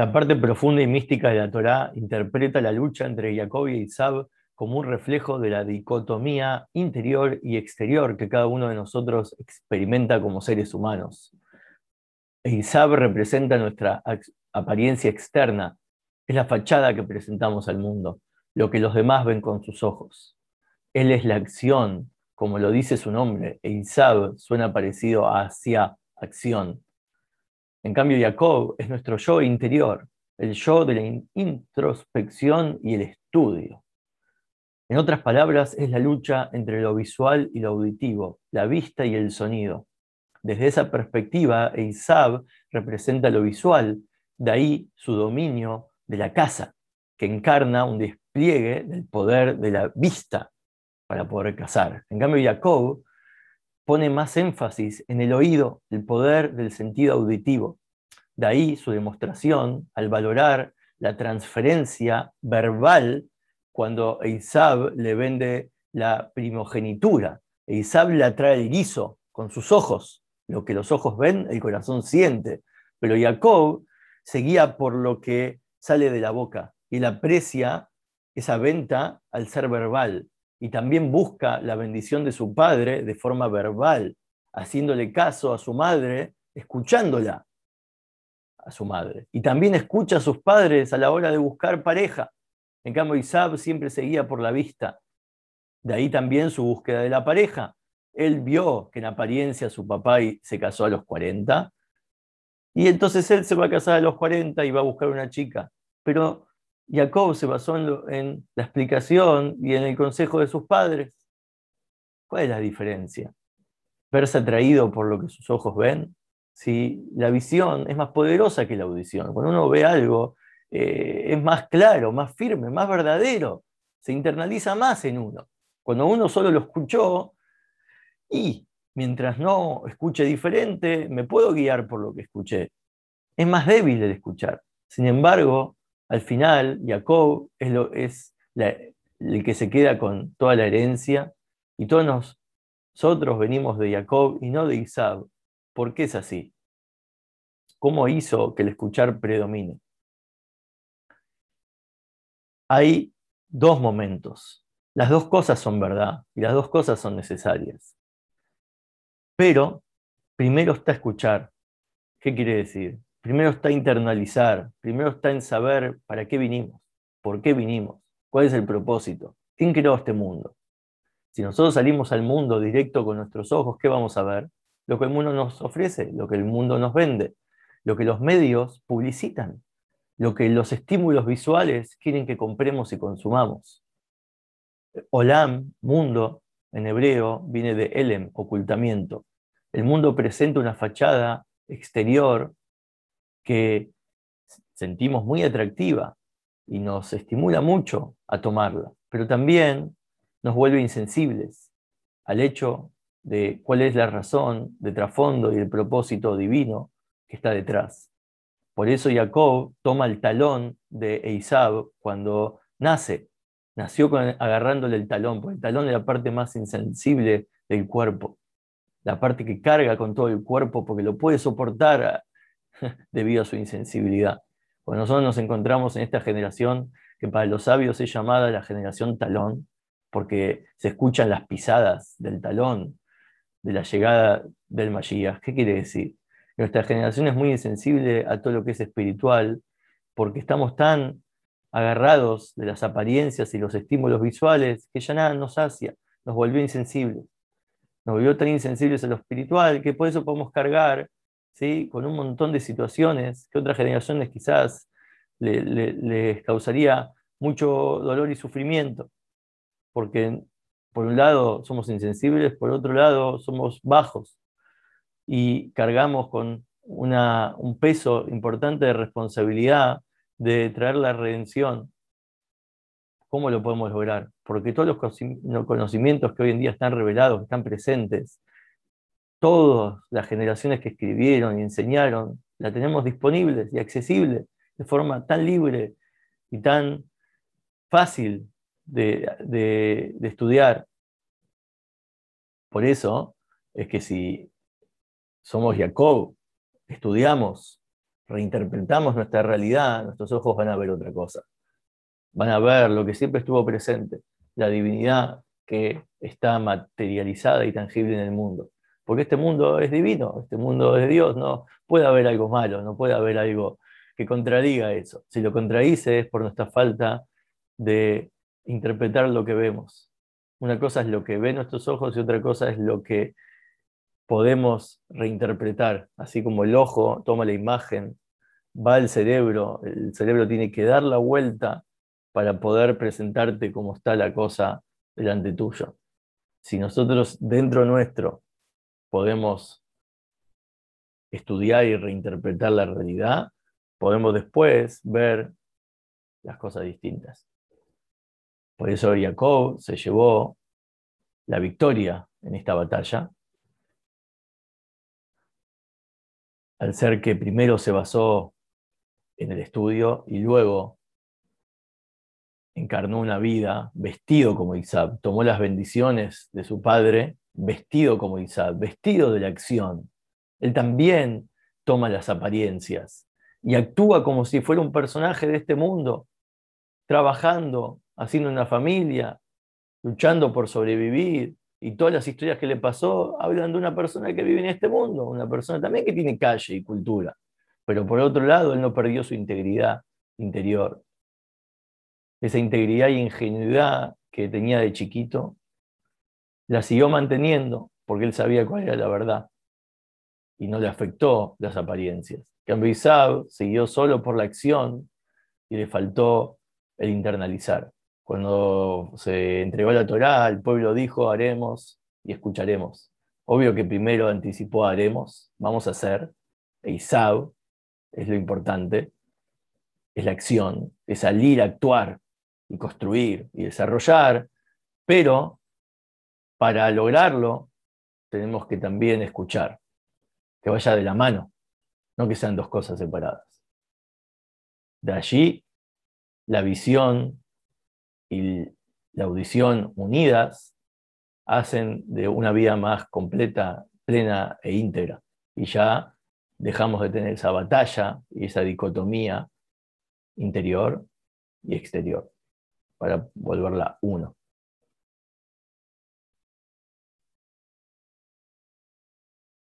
La parte profunda y mística de la Torá interpreta la lucha entre Jacob y Isab como un reflejo de la dicotomía interior y exterior que cada uno de nosotros experimenta como seres humanos. Isab representa nuestra apariencia externa, es la fachada que presentamos al mundo, lo que los demás ven con sus ojos. Él es la acción, como lo dice su nombre, e Isab suena parecido a hacia acción. En cambio, Jacob es nuestro yo interior, el yo de la introspección y el estudio. En otras palabras, es la lucha entre lo visual y lo auditivo, la vista y el sonido. Desde esa perspectiva, Eisab representa lo visual, de ahí su dominio de la casa, que encarna un despliegue del poder de la vista para poder cazar. En cambio, Jacob pone más énfasis en el oído, el poder del sentido auditivo. De ahí su demostración al valorar la transferencia verbal cuando Eisab le vende la primogenitura. Eisab le atrae el guiso con sus ojos. Lo que los ojos ven, el corazón siente. Pero Jacob se guía por lo que sale de la boca y él aprecia esa venta al ser verbal y también busca la bendición de su padre de forma verbal, haciéndole caso a su madre, escuchándola a su madre. Y también escucha a sus padres a la hora de buscar pareja. En cambio, Isab siempre seguía por la vista. De ahí también su búsqueda de la pareja. Él vio que en apariencia su papá se casó a los 40, y entonces él se va a casar a los 40 y va a buscar una chica. Pero Jacob se basó en, la explicación y en el consejo de sus padres. ¿Cuál es la diferencia? ¿Verse atraído por lo que sus ojos ven? Si la visión es más poderosa que la audición. Cuando uno ve algo, eh, es más claro, más firme, más verdadero. Se internaliza más en uno. Cuando uno solo lo escuchó, y mientras no escuche diferente, me puedo guiar por lo que escuché. Es más débil el escuchar. Sin embargo, al final, Jacob es, el que se queda con toda la herencia y todos nosotros venimos de Jacob y no de Isab. ¿Por qué es así? ¿Cómo hizo que el escuchar predomine? Hay dos momentos. Las dos cosas son verdad y las dos cosas son necesarias. Pero primero está escuchar. ¿Qué quiere decir? Primero está internalizar, primero está en saber para qué vinimos, por qué vinimos, cuál es el propósito, quién creó este mundo. Si nosotros salimos al mundo directo con nuestros ojos, ¿qué vamos a ver? Lo que el mundo nos ofrece, lo que el mundo nos vende, lo que los medios publicitan, lo que los estímulos visuales quieren que compremos y consumamos. Olam, mundo, en hebreo, viene de Elem, ocultamiento. El mundo presenta una fachada exterior que sentimos muy atractiva y nos estimula mucho a tomarla, pero también nos vuelve insensibles al hecho de cuál es la razón de trasfondo y el propósito divino que está detrás. Por eso Jacob toma el talón de Eisab cuando nace. Nació agarrándole el talón, porque el talón es la parte más insensible del cuerpo, la parte que carga con todo el cuerpo porque lo puede soportar debido a su insensibilidad. Cuando nosotros nos encontramos en esta generación que para los sabios es llamada la generación talón, porque se escuchan las pisadas del talón de la llegada del Mashiach. ¿Qué quiere decir? Nuestra generación es muy insensible a todo lo que es espiritual, porque estamos tan agarrados de las apariencias y los estímulos visuales que ya nada nos hacia, nos volvió insensibles. Nos volvió tan insensibles a lo espiritual que por eso podemos cargar con un montón de situaciones que otras generaciones quizás les causaría mucho dolor y sufrimiento, porque por un lado somos insensibles, por otro lado somos bajos y cargamos con un peso importante de responsabilidad de traer la redención. ¿Cómo lo podemos lograr? Porque todos los conocimientos que hoy en día están revelados, están presentes, todas las generaciones que escribieron y enseñaron, la tenemos disponibles y accesible de forma tan libre y tan fácil de, estudiar. Por eso es que si somos Jacob, estudiamos reinterpretamos nuestra realidad, nuestros ojos van a ver otra cosa. Van a ver lo que siempre estuvo presente, la divinidad que está materializada y tangible en el mundo. Porque este mundo es divino, este mundo es de Dios, no puede haber algo malo, no puede haber algo que contradiga eso. Si lo contradice es por nuestra falta de interpretar lo que vemos. Una cosa es lo que ven nuestros ojos y otra cosa es lo que podemos reinterpretar. Así como el ojo toma la imagen, va al cerebro, el cerebro tiene que dar la vuelta para poder presentarte cómo está la cosa delante tuyo. Si nosotros dentro nuestro podemos estudiar y reinterpretar la realidad, podemos después ver las cosas distintas. Por eso Jacob se llevó la victoria en esta batalla, al ser que primero se basó en el estudio y luego encarnó una vida vestido como Isaac, tomó las bendiciones de su padre vestido como Isaac, vestido de la acción. Él también toma las apariencias y actúa como si fuera un personaje de este mundo, trabajando, haciendo una familia, luchando por sobrevivir. Y todas las historias que le pasó hablan de una persona que vive en este mundo, una persona también que tiene calle y cultura. Pero por otro lado, él no perdió su integridad interior. Esa integridad y ingenuidad que tenía de chiquito, la siguió manteniendo porque él sabía cuál era la verdad y no le afectó las apariencias. Cambio siguió solo por la acción y le faltó el internalizar. Cuando se entregó la Torá, el pueblo dijo, haremos y escucharemos. Obvio que primero anticipó haremos, vamos a hacer, e Isab es lo importante, es la acción, es salir a actuar y construir y desarrollar, pero para lograrlo tenemos que también escuchar que vaya de la mano, no que sean dos cosas separadas. De allí, la visión y la audición unidas hacen de una vida más completa, plena e íntegra. Y ya dejamos de tener esa batalla y esa dicotomía interior y exterior para volverla uno.